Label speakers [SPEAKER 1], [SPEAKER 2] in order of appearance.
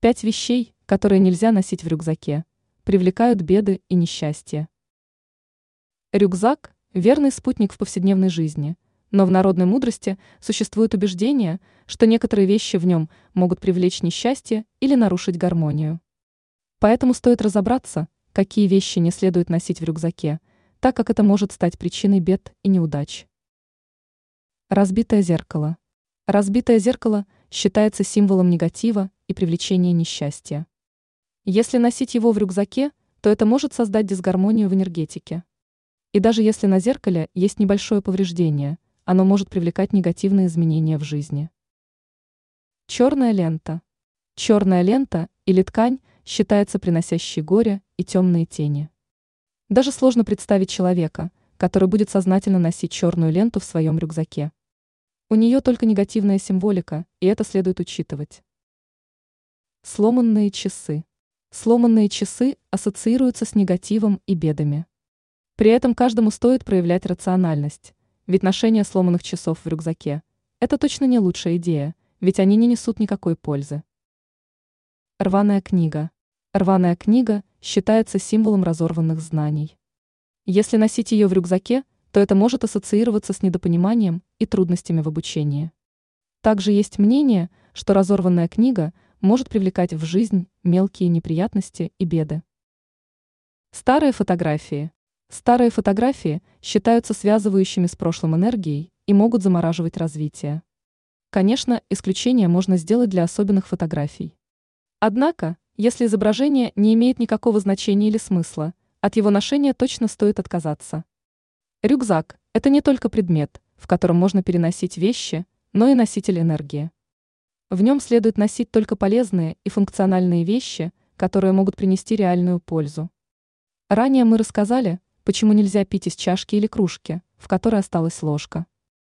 [SPEAKER 1] Пять вещей, которые нельзя носить в рюкзаке, привлекают беды и несчастья. Рюкзак – верный спутник в повседневной жизни, но в народной мудрости существует убеждение, что некоторые вещи в нем могут привлечь несчастье или нарушить гармонию. Поэтому стоит разобраться, какие вещи не следует носить в рюкзаке, так как это может стать причиной бед и неудач. Разбитое зеркало. Разбитое зеркало считается символом негатива и привлечения несчастья. Если носить его в рюкзаке, то это может создать дисгармонию в энергетике. И даже если на зеркале есть небольшое повреждение, оно может привлекать негативные изменения в жизни. Черная лента. Черная лента или ткань считается приносящей горе и темные тени. Даже сложно представить человека, который будет сознательно носить черную ленту в своем рюкзаке. У нее только негативная символика, и это следует учитывать. Сломанные часы. Сломанные часы ассоциируются с негативом и бедами. При этом каждому стоит проявлять рациональность, ведь ношение сломанных часов в рюкзаке – это точно не лучшая идея, ведь они не несут никакой пользы. Рваная книга. Рваная книга считается символом разорванных знаний. Если носить ее в рюкзаке, то это может ассоциироваться с недопониманием и трудностями в обучении. Также есть мнение, что разорванная книга может привлекать в жизнь мелкие неприятности и беды. Старые фотографии. Старые фотографии считаются связывающими с прошлым энергией и могут замораживать развитие. Конечно, исключение можно сделать для особенных фотографий. Однако, если изображение не имеет никакого значения или смысла, от его ношения точно стоит отказаться. Рюкзак – это не только предмет, в котором можно переносить вещи, но и носитель энергии. В нем следует носить только полезные и функциональные вещи, которые могут принести реальную пользу. Ранее мы рассказали, почему нельзя пить из чашки или кружки, в которой осталась ложка.